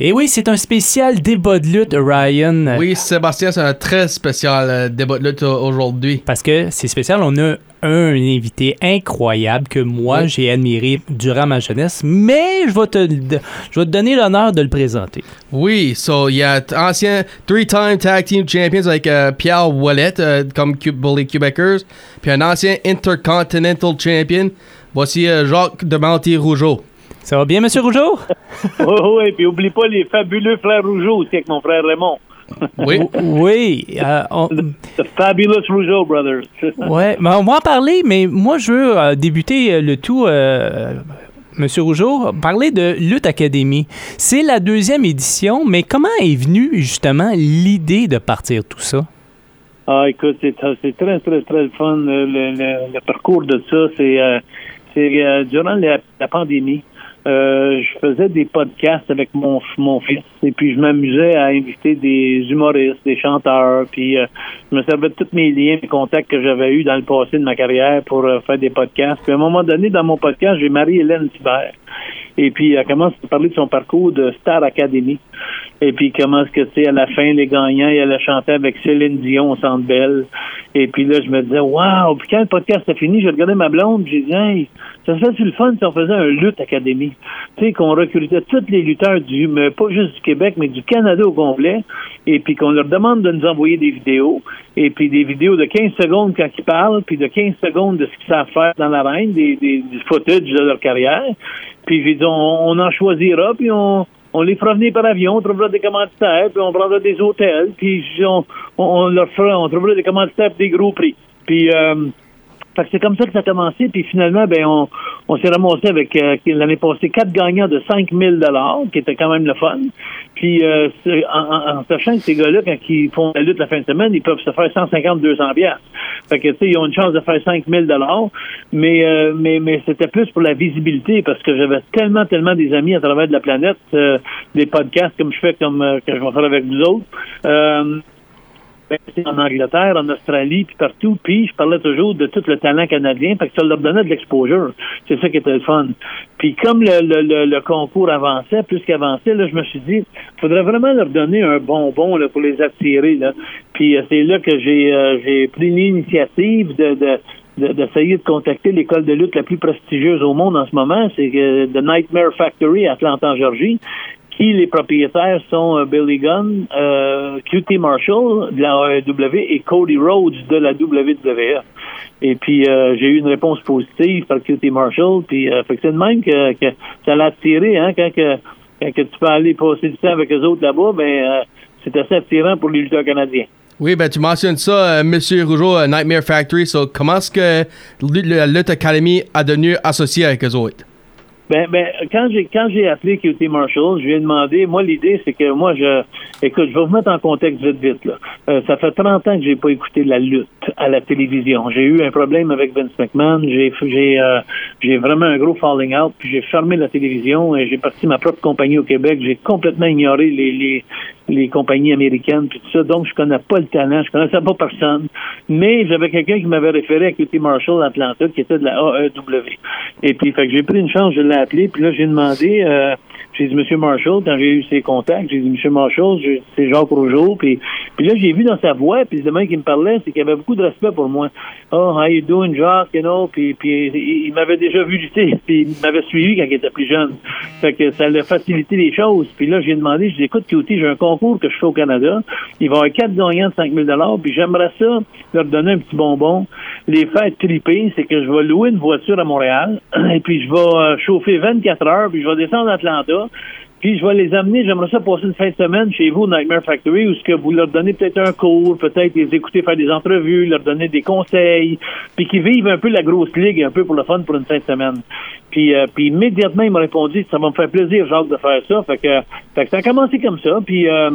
Et oui, c'est un spécial débat de lutte, Ryan. Oui, Sébastien, c'est un très spécial euh, débat de lutte euh, aujourd'hui. Parce que c'est spécial, on a un invité incroyable que moi Oui. j'ai admiré durant ma jeunesse, mais je vais te, je vais te donner l'honneur de le présenter. Oui, so il y a ancien three-time tag team champions avec euh, Pierre Wallet euh, comme pour les Québécois, puis un ancien intercontinental champion. Voici euh, Jacques de Monty-Rougeau. Ça va bien, Monsieur Rougeau? Oui, oui, puis oublie pas les fabuleux frères Rougeau aussi avec mon frère Raymond. Oui. Oui. euh, on- The Fabulous Rougeau Brothers. ouais, mais on va en parler, mais moi, je veux euh, débuter euh, le tout, euh, Monsieur Rougeau, parler de Lutte Academy. C'est la deuxième édition, mais comment est venue justement l'idée de partir tout ça? Ah, écoute, c'est c'est très, très, très fun, le, le- le- le parcours de ça. C'est euh, c'est, euh, durant la, la pandémie. Euh, je faisais des podcasts avec mon, mon fils et puis je m'amusais à inviter des humoristes, des chanteurs, puis euh, je me servais de tous mes liens, mes contacts que j'avais eus dans le passé de ma carrière pour euh, faire des podcasts. Puis à un moment donné, dans mon podcast, j'ai Marie-Hélène Thibert. Et puis, elle commence à parler de son parcours de Star Academy. Et puis, comment est-ce que, tu sais, à la fin, les gagnants, elle a chanté avec Céline Dion au Centre Belle. Et puis là, je me disais, waouh! Puis quand le podcast a fini, j'ai regardé ma blonde, j'ai dit, hey, ça serait le fun si on faisait un lutte académie. Tu sais, qu'on recrutait tous les lutteurs du, mais pas juste du Québec, mais du Canada au complet. Et puis qu'on leur demande de nous envoyer des vidéos. Et puis des vidéos de 15 secondes quand ils parlent, puis de 15 secondes de ce qu'ils savent faire dans l'arène, des, des, du footage de leur carrière. Puis j'ai dit, on, on en choisira, puis on, on les fera venir par avion, on trouvera des commanditaires, puis on prendra des hôtels, puis on, on, leur fera, on trouvera des commanditaires pour des gros prix. Puis euh, fait que c'est comme ça que ça a commencé, puis finalement, ben on, s'est ramassé avec euh, l'année passée quatre gagnants de 5 000 qui était quand même le fun. Puis euh, en, sachant que ces gars-là, quand ils font la lutte la fin de semaine, ils peuvent se faire 150, 200 piastres. Fait que tu sais, ils ont une chance de faire 5 000 mais euh, mais c'était plus pour la visibilité parce que j'avais tellement tellement des amis à travers la planète, euh, des podcasts comme je fais comme que je vais faire avec vous autres. Euh, en Angleterre, en Australie, puis partout. Puis je parlais toujours de tout le talent canadien, fait que ça leur donnait de l'exposure. C'est ça qui était le fun. Puis comme le, le, le, concours avançait, plus qu'avançait, là, je me suis dit, faudrait vraiment leur donner un bonbon là, pour les attirer. Là. Puis euh, c'est là que j'ai euh, j'ai pris l'initiative de, de de- d'essayer de contacter l'école de lutte la plus prestigieuse au monde en ce moment, c'est que The Nightmare Factory à Atlanta, en Georgie, qui les propriétaires sont euh, Billy Gunn, euh, QT Marshall de la AEW et Cody Rhodes de la WWE. Et puis euh, j'ai eu une réponse positive par QT Marshall, puis euh, c'est de même que, ça l'a attiré, hein, quand que, tu peux aller passer du temps avec eux autres là-bas, ben euh, c'est assez attirant pour les lutteurs canadiens. Oui, ben tu mentionnes ça, Monsieur Rougeau, Nightmare Factory. So, comment est-ce que la Lutte Academy a devenu associé avec eux autres? Ben, ben, quand j'ai quand j'ai appelé QT Marshall, je lui ai demandé, moi l'idée c'est que moi je écoute, je vais vous mettre en contexte vite vite là. Euh, ça fait 30 ans que j'ai pas écouté la lutte à la télévision. J'ai eu un problème avec Vince McMahon, j'ai j'ai euh, j'ai vraiment un gros falling out, puis j'ai fermé la télévision et j'ai parti ma propre compagnie au Québec, j'ai complètement ignoré les les les compagnies américaines puis tout ça. Donc je connais pas le talent, je connaissais pas personne. Mais j'avais quelqu'un qui m'avait référé à QT Marshall Atlanta qui était de la AEW. Et puis fait que j'ai pris une chance, je l'ai appelé, puis là j'ai demandé euh, j'ai dit Monsieur Marshall, quand j'ai eu ses contacts, j'ai dit Monsieur Marshall, c'est Jacques Rougeau, puis, puis là j'ai vu dans sa voix, puis le mec qui me parlait, c'est qu'il avait beaucoup de respect pour moi. Oh, how you doing, Jacques, you know, puis, puis il, m'avait déjà vu lutter, puis il m'avait suivi quand il était plus jeune. Fait que ça a facilité les choses. Puis là j'ai demandé, je dis écoute, QT, j'ai un concours que je fais au Canada, il va y avoir quatre gagnants de 5 000 puis j'aimerais ça leur donner un petit bonbon, les faire triper, c'est que je vais louer une voiture à Montréal, et puis je vais euh, chauffer 24 heures, puis je vais descendre à Atlanta, puis je vais les amener, j'aimerais ça passer une fin de semaine chez vous, au Nightmare Factory, où ce que vous leur donnez peut-être un cours, peut-être les écouter faire des entrevues, leur donner des conseils, puis qu'ils vivent un peu la grosse ligue, un peu pour le fun pour une fin de semaine. Puis, euh, immédiatement, il m'a répondu, ça va me faire plaisir, Jacques, de faire ça. Fait que, fait que ça a commencé comme ça, puis... euh,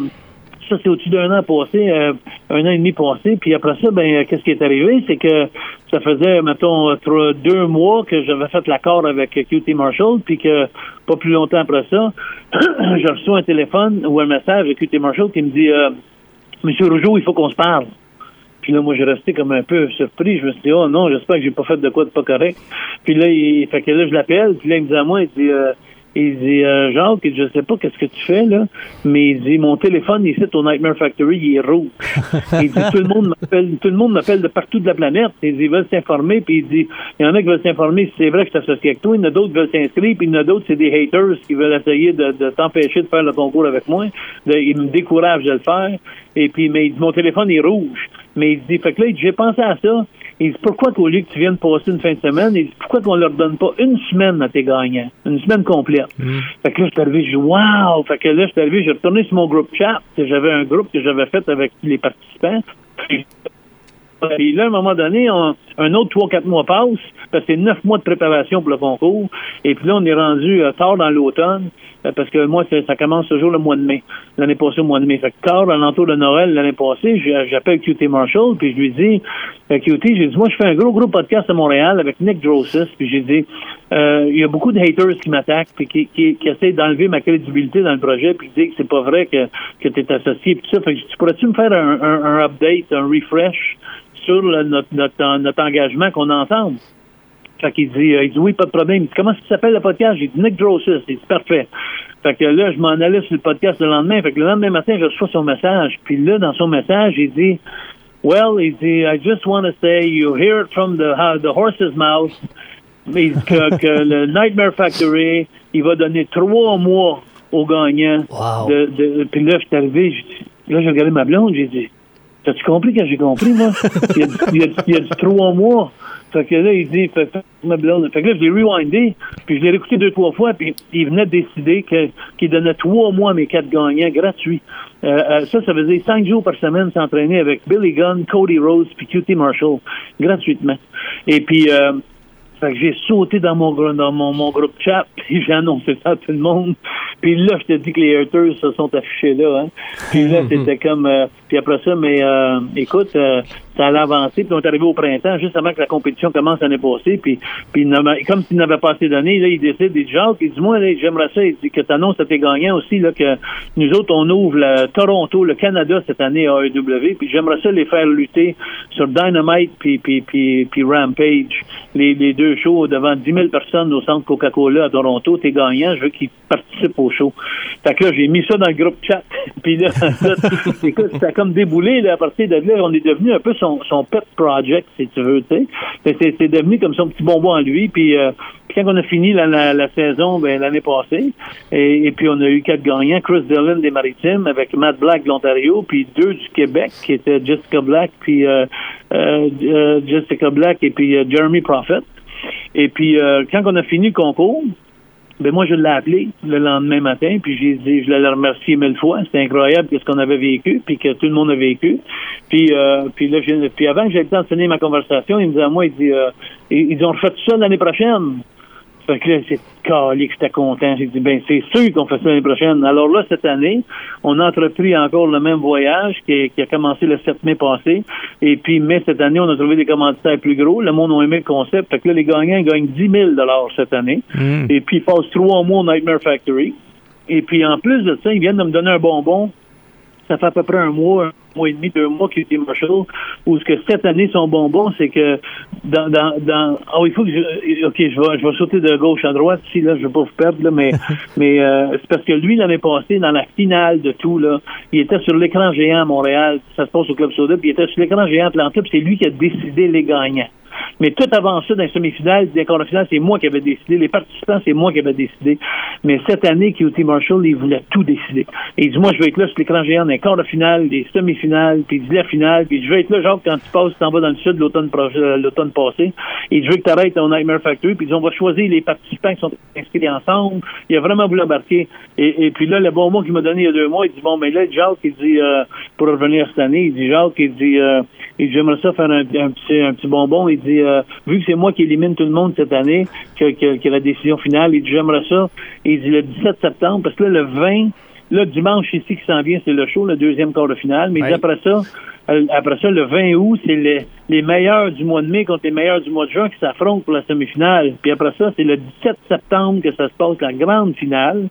ça, c'est au-dessus d'un an passé, euh, un an et demi passé. Puis après ça, ben, euh, qu'est-ce qui est arrivé? C'est que ça faisait, mettons, euh, trois- deux mois que j'avais fait l'accord avec QT Marshall, puis que pas plus longtemps après ça, je reçois un téléphone ou un message de QT Marshall qui me dit Monsieur Rougeau, il faut qu'on se parle. Puis là, moi, j'ai resté comme un peu surpris. Je me suis dit, oh non, j'espère que j'ai pas fait de quoi de pas correct. Puis là, il fait que là, je l'appelle. Puis là, il me dit à moi, il dit, euh, Il dit, euh, Jacques, je sais pas qu'est-ce que tu fais, là, mais il dit, mon téléphone ici au Nightmare Factory, il est rouge. il dit, tout le monde m'appelle, tout le monde m'appelle de partout de la planète. Il dit, ils veulent s'informer, puis il dit, il y en a qui veulent s'informer si c'est vrai que je t'associe avec toi, il y en a d'autres qui veulent s'inscrire, puis il y en a d'autres, c'est des haters qui veulent essayer de, de t'empêcher de faire le concours avec moi. De, ils me découragent de le faire. Et puis, mais il dit, mon téléphone est rouge. Mais il dit, fait que là, j'ai pensé à ça. Il dit, pourquoi qu'au lieu que tu viennes passer une fin de semaine, il dit, pourquoi qu'on leur donne pas une semaine à tes gagnants? Une semaine complète. Mm. Fait que là, je suis arrivé, je dis, wow! Fait que là, je suis arrivé, j'ai retourné sur mon groupe chat, j'avais un groupe que j'avais fait avec les participants. Puis là, à un moment donné, on- un autre trois, quatre mois passe, parce que c'est neuf mois de préparation pour le concours. Et puis là, on est rendu euh, tard dans l'automne, euh, parce que moi, ça commence toujours le mois de mai. L'année passée, au mois de mai. Fait que tard, à l'entour de Noël, l'année passée, j'appelle QT Marshall, puis je lui dis, euh, QT, j'ai dit, moi, je fais un gros, gros podcast à Montréal avec Nick Drossis, puis j'ai dit, euh, il y a beaucoup de haters qui m'attaquent, puis qui, qui, essaient d'enlever ma crédibilité dans le projet, puis qui disent que c'est pas vrai que, que tu es associé, puis ça. Fait que dis, pourrais-tu me faire un update, un refresh sur le- notre, notre, notre engagement qu'on a ensemble? Fait qu'il dit, euh, il dit oui, pas de problème. Il dit, comment ça s'appelle le podcast? J'ai dit Nick Drossis. Il dit parfait. Fait que là, je m'en allais sur le podcast le lendemain. Fait que le lendemain matin, je reçois son message. Puis là, dans son message, il dit Well, il dit, I just want to say you hear it from the, uh, the horse's mouth. Mais il dit que, que le Nightmare Factory, il va donner trois mois aux gagnants. Wow. De, de, puis là, je suis arrivé, là, j'ai regardé ma blonde, j'ai dit, T'as-tu compris que j'ai compris, moi? Il y a, du- il y a, du- il y a du trois mois. Fait que là, il dit, fait, fait, ma blonde. Fait que là, je l'ai rewindé, puis je l'ai réécouté deux, trois fois, puis il venait de décider qu'il donnait trois mois à mes quatre gagnants gratuits. Euh, euh, ça, ça faisait cinq jours par semaine s'entraîner avec Billy Gunn, Cody Rose, puis QT Marshall, gratuitement. Et puis, euh, fait que j'ai sauté dans mon, dans mon, mon groupe chat, puis j'ai annoncé ça à tout le monde. Puis là, je te dis que les haters se sont affichés là. Hein. Puis là, c'était comme... euh, puis après ça, mais euh, écoute, euh, ça allait avancer. Puis on est arrivé au printemps, juste avant que la compétition commence l'année passée. Puis, puis comme s'il n'avait pas assez donné, là, il décide, il dit, Jacques, il dit, moi, j'aimerais ça, il dit que tu annonces à tes gagnants aussi, là, que nous autres, on ouvre le Toronto, le Canada cette année à AEW, puis j'aimerais ça les faire lutter sur Dynamite puis, puis, puis, puis Rampage, les, deux shows devant 10 000 personnes au centre Coca-Cola à Toronto, tes gagnants, je veux qu'ils participent au show. Fait que là, j'ai mis ça dans le groupe chat, puis là, écoute, ça comme déboulé, là, à partir de là, on est devenu un peu son, pet project, si tu veux, tu sais. C'est devenu comme son petit bonbon à lui, puis... euh, quand on a fini la, saison ben, l'année passée, et, puis on a eu quatre gagnants, Chris Dillon des Maritimes avec Matt Black de l'Ontario, puis deux du Québec qui étaient Jessica Black, puis euh, euh, euh, Jessica Black et puis Jeremy Prophet. Et puis quand on a fini le concours, ben moi je l'ai appelé le lendemain matin, puis j'ai dit, je l'ai remercié mille fois. C'était incroyable ce qu'on avait vécu, puis que tout le monde a vécu. Puis euh, puis là, puis avant que j'aie le temps de finir ma conversation, il me dit à moi, il dit, euh, ils, ils ont refait ça l'année prochaine. Fait que là, c'est calé que j'étais content. J'ai dit, ben, c'est sûr qu'on fait ça l'année prochaine. Alors là, cette année, on a entrepris encore le même voyage qui, qui a commencé le 7 mai passé. Et puis, mai, cette année, on a trouvé des commanditaires plus gros. Le monde a aimé le concept. Fait que là, les gagnants gagnent 10 000 cette année. Mm. Et puis, ils passent trois mois au Nightmare Factory. Et puis, en plus de ça, ils viennent de me donner un bonbon. Ça fait à peu près un mois, mois et demi, deux mois qu'il était Marshall. Où ce que cette année, son bonbon, c'est que dans, dans, dans, oui, il faut que je, ok, je vais, je vais sauter de gauche à droite ici, là, je vais pas vous perdre, là, mais, mais, euh, c'est parce que lui, l'année passée, dans la finale de tout, là, il était sur l'écran géant à Montréal. Ça se passe au Club Soda, puis il était sur l'écran géant Atlanta, puis c'est lui qui a décidé les gagnants. Mais tout avant ça, dans les semi-finales, des quarts de finale, c'est moi qui avais décidé. Les participants, c'est moi qui avais décidé. Mais cette année, QT Marshall, il voulait tout décider. Il dit, moi, je vais être là sur l'écran géant dans les quarts de finale, des semi-finales, puis il la finale, puis je vais être là, genre, quand tu passes, tu t'en vas dans le sud l'automne euh, l'automne passé. Et je veux que tu arrêtes au Nightmare Factory, puis ils dit, on va choisir les participants qui sont inscrits ensemble. Il a vraiment voulu embarquer. Et, puis là, le bon mot qu'il m'a donné il y a deux mois, il dit, bon, mais là, Jacques, il dit, euh, pour revenir cette année, il dit, Jacques, il dit, euh, il j'aimerais ça faire un, petit, un petit bonbon. Euh, vu que c'est moi qui élimine tout le monde cette année, que, que, que la décision finale, il dit, j'aimerais ça. Et il dit, le 17 septembre, parce que là, le 20, là, dimanche ici qui s'en vient, c'est le show, le deuxième quart de finale. Mais il dit, après ça, euh, après ça, le 20 août, c'est les, les meilleurs du mois de mai contre les meilleurs du mois de juin qui s'affrontent pour la semi-finale. Puis après ça, c'est le 17 septembre que ça se passe la grande finale.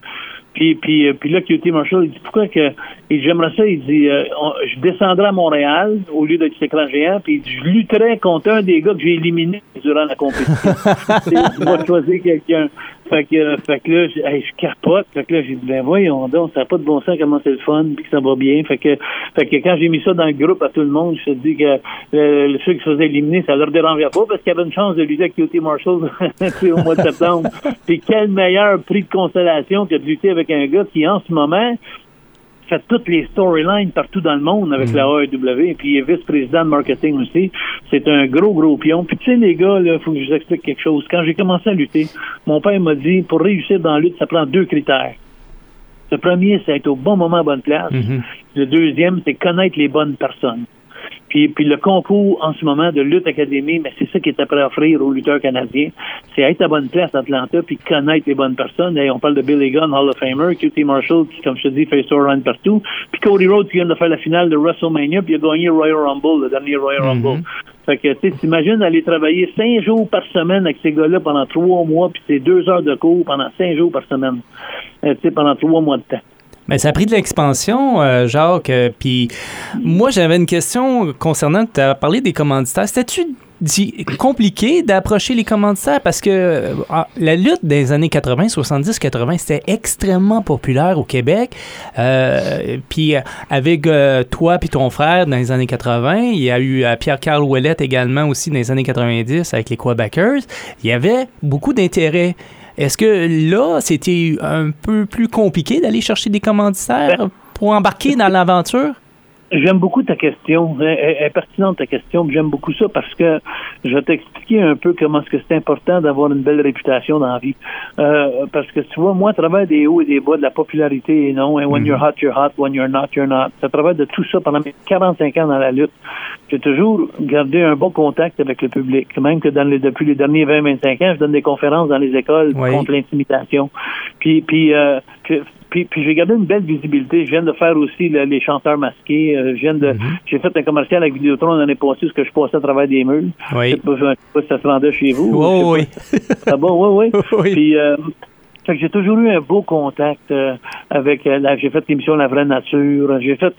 Puis, puis, euh, puis là, QT Marshall, il dit pourquoi que. Il dit, j'aimerais ça, il dit euh, on- je descendrai à Montréal au lieu d'être écran géant, puis il dit, je lutterai contre un des gars que j'ai éliminé durant la compétition. il va choisir quelqu'un. Fait que, euh, fait que là, je, hey, je capote. Fait que là, j'ai dit, ben voyons donc, ça n'a pas de bon sens comment c'est le fun, puis que ça va bien. Fait que, fait que quand j'ai mis ça dans le groupe à tout le monde, je te dis que euh, ceux qui se faisaient éliminer, ça leur dérangeait pas parce qu'il y avait une chance de lutter avec QT Marshall au mois de septembre. puis quel meilleur prix de consolation que de lutter avec un gars qui, en ce moment, fait toutes les storylines partout dans le monde avec la AEW, puis il est vice-président de marketing aussi. C'est un gros, gros pion. Puis tu sais, les gars, il faut que je vous explique quelque chose. Quand j'ai commencé à lutter, mon père m'a dit, pour réussir dans la lutte, ça prend deux critères. Le premier, c'est être au bon moment à bonne place. Le deuxième, c'est connaître les bonnes personnes. Puis, puis le concours en ce moment de Lutte Académie, mais c'est ça qui est après à offrir aux lutteurs canadiens. C'est être à bonne place à Atlanta puis connaître les bonnes personnes. Et on parle de Billy Gunn, Hall of Famer, QT Marshall, qui, comme je te dis, fait run partout. Puis Cody Rhodes qui vient de faire la finale de WrestleMania, puis il a gagné Royal Rumble, le dernier Royal Rumble. Fait que, tu t'imagines aller travailler cinq jours par semaine avec ces gars-là pendant trois mois, puis c'est deux heures de cours pendant cinq jours par semaine. Euh, tu sais, pendant trois mois de temps. Mais ça a pris de l'expansion, euh, Jacques. Euh, puis moi, j'avais une question concernant, tu as parlé des commanditaires. C'était-tu compliqué d'approcher les commanditaires? Parce que euh, ah, la lutte des années 80, 70, 80, c'était extrêmement populaire au Québec. puis avec toi puis ton frère dans les années 80, il y a eu Pierre-Carl Ouellette également aussi dans les années 90 avec les Quebecers. Il y avait beaucoup d'intérêt. Est-ce que là, c'était un peu plus compliqué d'aller chercher des commanditaires ben, pour embarquer dans l'aventure? J'aime beaucoup ta question. Elle est pertinente ta question. J'aime beaucoup ça parce que je vais t'expliquer un peu comment est-ce que c'est important d'avoir une belle réputation dans la vie. Euh, parce que tu vois, moi, à travers des hauts et des bas, de la popularité et non, and when you're mhm. hot, you're hot, when you're not, you're not. À travers de tout ça pendant mes 45 ans dans la lutte, j'ai toujours gardé un bon contact avec le public. Même que dans les, depuis les derniers 20-25 ans, je donne des conférences dans les écoles contre l'intimidation. Puis, puis euh, puis, puis j'ai gardé une belle visibilité. Je viens de faire aussi les chanteurs masqués. Euh, je viens de, mhm. j'ai fait un commercial avec Vidéotron l'année passée, ce que je passais à travers des murs. Oui. Je sais pas, sais pas si ça se rendait chez vous. Oh, oui. Ah bon, oui, oui. oui. Puis, euh, fait que j'ai toujours eu un beau contact euh, avec euh, la, j'ai fait l'émission La vraie nature, j'ai fait,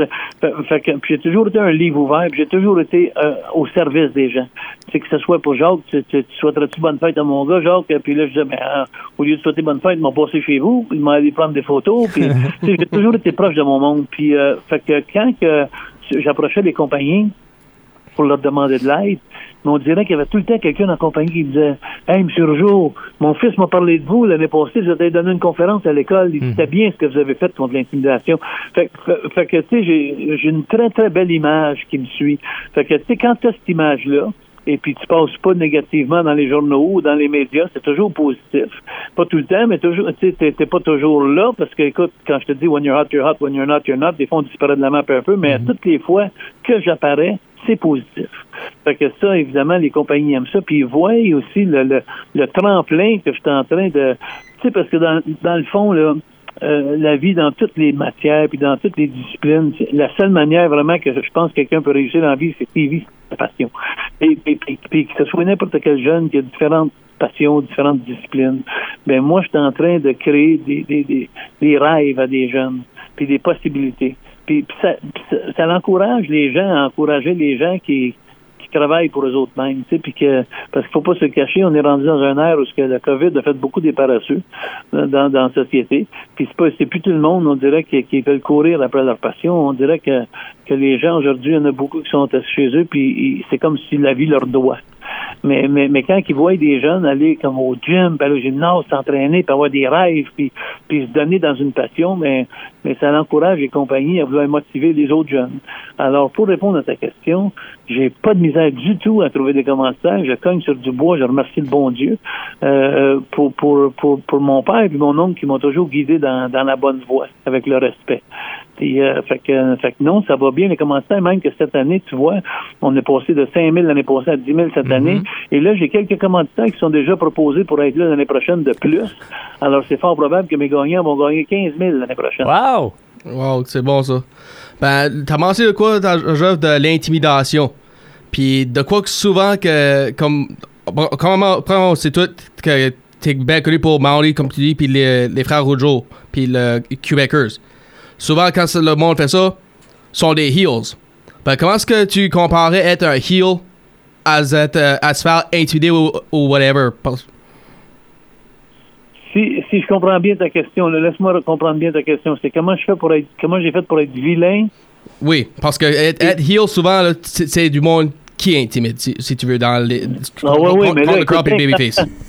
euh, fait, que j'ai toujours été un livre ouvert, j'ai toujours été au service des gens. C'est que ce soit pour Jacques, tu, tu, tu souhaiterais-tu bonne fête à mon gars, Jacques, puis là je disais, ben, au lieu de souhaiter bonne fête, ils m'ont passé chez vous, ils m'ont allé prendre des photos, puis j'ai toujours été proche de mon monde, puis fait que quand que j'approchais les compagnies pour leur demander de l'aide, mais on dirait qu'il y avait tout le temps quelqu'un la compagnie qui disait Hey, M. Rougeau, mon fils m'a parlé de vous l'année passée, vous avez donné une conférence à l'école, il disait mhm. bien ce que vous avez fait contre l'intimidation. Fait, fait, que, tu sais, j'ai une très, très belle image qui me suit. Fait que, tu sais, quand tu as cette image-là, et puis tu passes pas négativement dans les journaux ou dans les médias, c'est toujours positif. Pas tout le temps, mais toujours, tu sais, t'es pas toujours là, parce que, écoute, quand je te dis when you're hot, you're hot, when you're not, you're not, des fois on disparaît de la map un peu, mais mhm. toutes les fois que j'apparais, c'est positif. Fait que ça, évidemment, les compagnies aiment ça. Puis ils voient aussi le, le, tremplin que je suis en train de. Tu sais, parce que dans, dans le fond, là, euh, la vie dans toutes les matières puis dans toutes les disciplines, la seule manière vraiment que je pense que quelqu'un peut réussir dans la vie, c'est qu'il vit sa passion. Et, puis que ce soit n'importe quel jeune qui a différentes passions, différentes disciplines, ben moi, je suis en train de créer des, des, des, rêves à des jeunes, puis des possibilités. Puis, ça, ça, encourage les gens à encourager les gens qui travaillent pour eux autres mêmes, tu sais, parce qu'il faut pas se cacher, on est rendu dans un air où que la COVID a fait beaucoup des paresseux dans, dans la société. Puis c'est pas c'est plus tout le monde, on dirait qui, qui veulent courir après leur passion. On dirait que que les gens aujourd'hui, il y en a beaucoup qui sont chez eux, puis c'est comme si la vie leur doit. Mais, mais, mais quand ils voient des jeunes aller comme au gym, aller au gymnase, s'entraîner, puis avoir des rêves, puis, puis se donner dans une passion, mais, mais ça encourage les compagnies à vouloir motiver les autres jeunes. Alors, pour répondre à ta question, j'ai pas de misère du tout à trouver des commentaires. Je cogne sur du bois, je remercie le bon Dieu euh, pour, pour, pour, pour mon père et mon oncle qui m'ont toujours guidé dans, dans la bonne voie, avec le respect. Euh, fait, que, fait que non, ça va bien les commentaires, même que cette année, tu vois, on est passé de 5 000 l'année passée à 10 000 cette mhm. année. Et là, j'ai quelques commentaires qui sont déjà proposés pour être là l'année prochaine de plus. Alors, c'est fort probable que mes gagnants vont gagner 15 000 l'année prochaine. Wow! Wow, c'est bon ça. Ben, t'as mentionné de quoi dans de l'intimidation? Puis de quoi que souvent que, comme, comment, c'est tout que t'es bien connu pour Maori, comme tu dis, puis les, les frères Rougeau, puis le Québecers souvent quand le monde fait ça, sont des heels. Ben, comment est-ce que tu comparais être un heel à, être, euh, à se faire intimider ou, whatever? si, si je comprends bien ta question, laisse-moi comprendre bien ta question. C'est comment je fais pour être, comment j'ai fait pour être vilain? Oui, parce que être, être heel, souvent, c'est du monde qui est intimide, si, si tu veux, dans les. Ah oui, oui, mais là, écoute.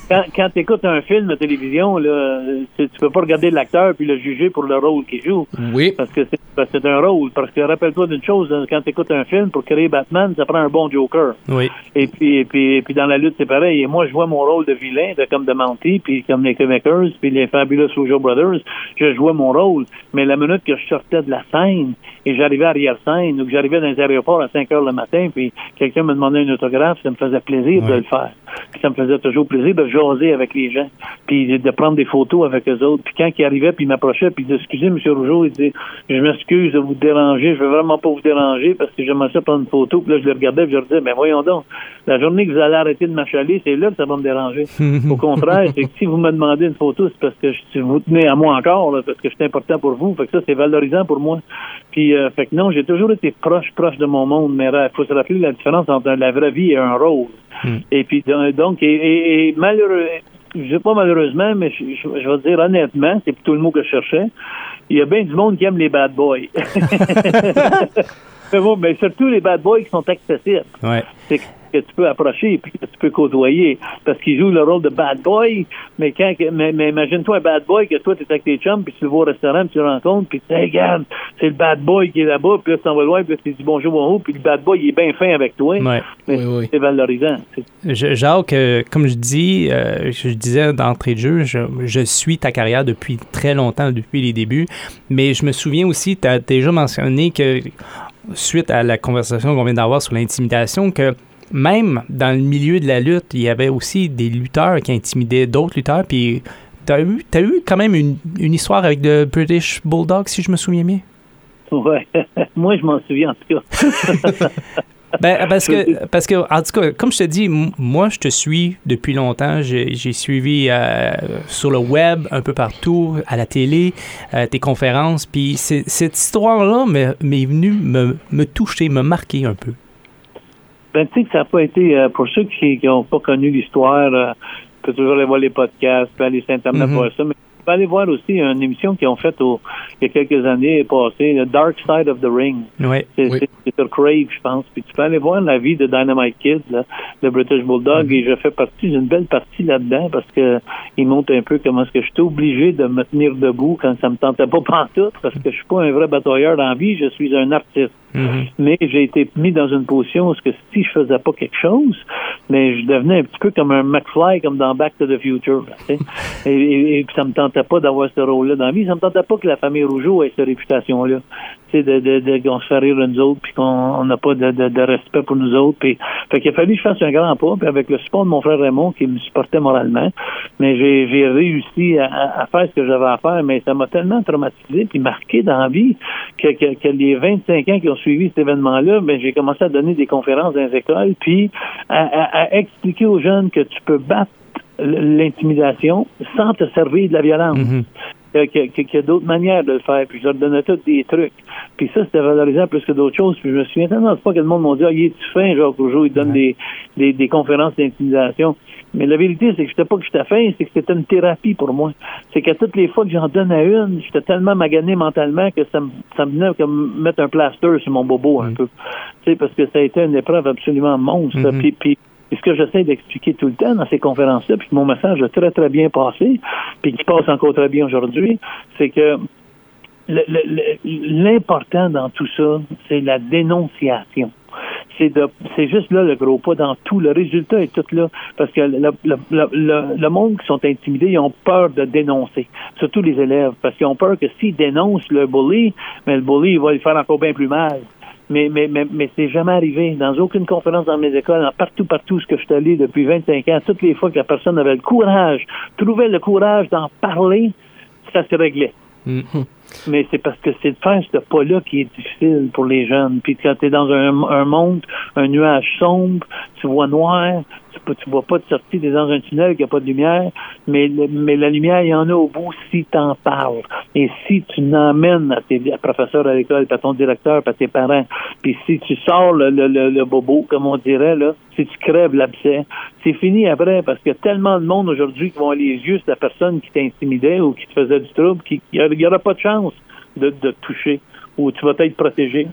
Quand, quand tu écoutes un film de télévision, là, tu, tu peux pas regarder l'acteur puis le juger pour le rôle qu'il joue. Oui. Parce que c'est un rôle. Parce que rappelle-toi d'une chose, hein, quand tu écoutes un film, pour créer Batman, ça prend un bon Joker. Oui. Et puis, et puis, et puis dans la lutte, c'est pareil. Et moi, je vois mon rôle de vilain, de, comme de Monty, puis comme les Comickers, puis les Fabulous Lujo Brothers, je jouais mon rôle. Mais la minute que je sortais de la scène et j'arrivais à arrière-scène, ou que j'arrivais dans les aéroports à 5 heures le matin, puis quelqu'un me demandait un autographe, ça me faisait plaisir de le faire. Puis ça me faisait toujours plaisir de jaser avec les gens, puis de prendre des photos avec eux autres. Puis quand ils arrivaient, puis ils m'approchaient, puis ils disaient, excusez, M. Rougeau, il dit, je m'excuse de vous déranger, je veux vraiment pas vous déranger parce que j'aimerais ça prendre une photo. Puis là, je les regardais, puis je leur disais, mais voyons donc, la journée que vous allez arrêter de m'achaler, c'est là que ça va me déranger. Au contraire, c'est que si vous me demandez une photo, c'est parce que je- vous tenez à moi encore, là, parce que je suis important pour vous. Fait que ça, c'est valorisant pour moi. Puis, euh, fait que non, j'ai toujours été proche, proche de mon monde, mais il faut se rappeler la différence entre la vraie vie et un rôle. Hmm. Et puis, don- donc, et, et, et malheureux, je sais pas malheureusement, mais je, je- je vais dire honnêtement, c'est plutôt le mot que je cherchais, il y a bien du monde qui aime les bad boys. mais bon, mais surtout les bad boys qui sont accessibles Ouais. Que tu peux approcher puis que tu peux côtoyer parce qu'ils jouent le rôle de bad boy mais quand mais, mais imagine-toi un bad boy que toi tu es avec tes chums puis tu le vois au restaurant puis tu le rencontres puis tu dis hey, regarde c'est le bad boy qui est là-bas puis là tu t'en vas loin puis là, tu dis bonjour bonjour puis le bad boy il est bien fin avec toi Ouais. mais Oui, oui. c'est valorisant Je- Jacques, euh, comme je dis, euh, je disais d'entrée de jeu, je, je suis ta carrière depuis très longtemps, depuis les débuts, mais je me souviens aussi, tu as déjà mentionné que, suite à la conversation qu'on vient d'avoir sur l'intimidation, que même dans le milieu de la lutte, il y avait aussi des lutteurs qui intimidaient d'autres lutteurs, puis tu as eu, t'as eu quand même une, une histoire avec le British Bulldog, si je me souviens bien? ouais moi je m'en souviens en tout cas Ben, parce que, parce que, en tout cas, comme je te dis, m- moi, je te suis depuis longtemps. J'ai suivi euh, sur le web, un peu partout, à la télé, euh, tes conférences. Puis cette histoire-là m'est m'est venue me, me toucher, me marquer un peu. Ben, tu sais que ça n'a pas été, euh, pour ceux qui n'ont pas connu l'histoire, euh, tu peux toujours aller voir les podcasts, aller sur Internet Mhm. voir ça, mais peux aller voir aussi une émission qu'ils ont faite il y a quelques années passées, The Dark Side of the Ring. C'est Oui. c'est- sur Crave, je pense. Puis tu peux aller voir la vie de Dynamite Kid, là, le British Bulldog, et je fais partie d'une belle partie là-dedans parce que il montre un peu comment est-ce que je suis obligé de me tenir debout quand ça me tentait pas pantoute, parce que je suis pas un vrai batailleur dans la vie, je suis un artiste Mhm. mais j'ai été mis dans une position où que si je faisais pas quelque chose, mais je devenais un petit peu comme un McFly, comme dans Back to the Future. là, tu et, et, et puis ça me tentait pas d'avoir ce rôle-là dans la vie. Ça me tentait pas que la famille Rougeau ait cette réputation-là. Tu sais, de, de, de, qu'on se fait rire nous autres, puis qu'on on n'a pas de, respect pour nous autres. Puis, fait qu'il a fallu que je fasse un grand pas, puis avec le support de mon frère Raymond, qui me supportait moralement, mais j'ai, réussi à, faire ce que j'avais à faire, mais ça m'a tellement traumatisé puis marqué dans la vie que, les 25 ans qui ont suivi cet événement-là, ben, j'ai commencé à donner des conférences dans les écoles, puis à, expliquer aux jeunes que tu peux battre l'intimidation sans te servir de la violence. Mhm. Que- qu'il y a d'autres manières de le faire. Puis je leur donnais tous des trucs. Puis ça, c'était valorisant plus que d'autres choses. Puis je me souviens tellement de fois que le monde m'a dit, ah, il est-tu fin, Jacques Rougeau, il donne des, des, des conférences d'intimidation. Mais la vérité, c'est que j'étais pas que j'étais fin, c'est que c'était une thérapie pour moi. C'est que toutes les fois que j'en donnais une, j'étais tellement magané mentalement que ça me, ça me venait comme mettre un plaster sur mon bobo un peu. Tu sais, parce que ça a été une épreuve absolument monstre. Mhm. Puis, puis et ce que j'essaie d'expliquer tout le temps dans ces conférences-là, puis mon message a très, très bien passé, puis qui passe encore très bien aujourd'hui, c'est que l'important dans tout ça, c'est la dénonciation. C'est juste là le gros pas dans tout. Le résultat est tout là. Parce que le monde qui sont intimidés, ils ont peur de dénoncer. Surtout les élèves. Parce qu'ils ont peur que s'ils dénoncent le bully, mais le bully, il va le faire encore bien plus mal. Mais, mais, mais, mais c'est jamais arrivé. Dans aucune conférence dans mes écoles, dans partout, partout, ce que je suis allé depuis 25 ans, toutes les fois que la personne avait le courage, trouvait le courage d'en parler, ça se réglait. Mhm. Mais c'est parce que c'est de faire ce pas-là qui est difficile pour les jeunes. Puis quand tu es dans un, un monde, un nuage sombre, tu tu vois noir, tu, tu vois pas de sortie des dans un tunnel qui a pas de lumière, mais, mais la lumière, il y en a au bout si tu en parles. Et si tu n'emmènes à tes professeurs à l'école, à ton directeur, à tes parents, puis si tu sors le, le, bobo, comme on dirait, là, si tu crèves l'abcès, c'est fini après, parce qu'il y a tellement de monde aujourd'hui qui vont aller les yeux la personne qui t'intimidait ou qui te faisait du trouble, qu'il n'y aura pas de chance de, de te toucher, ou tu vas être protégé.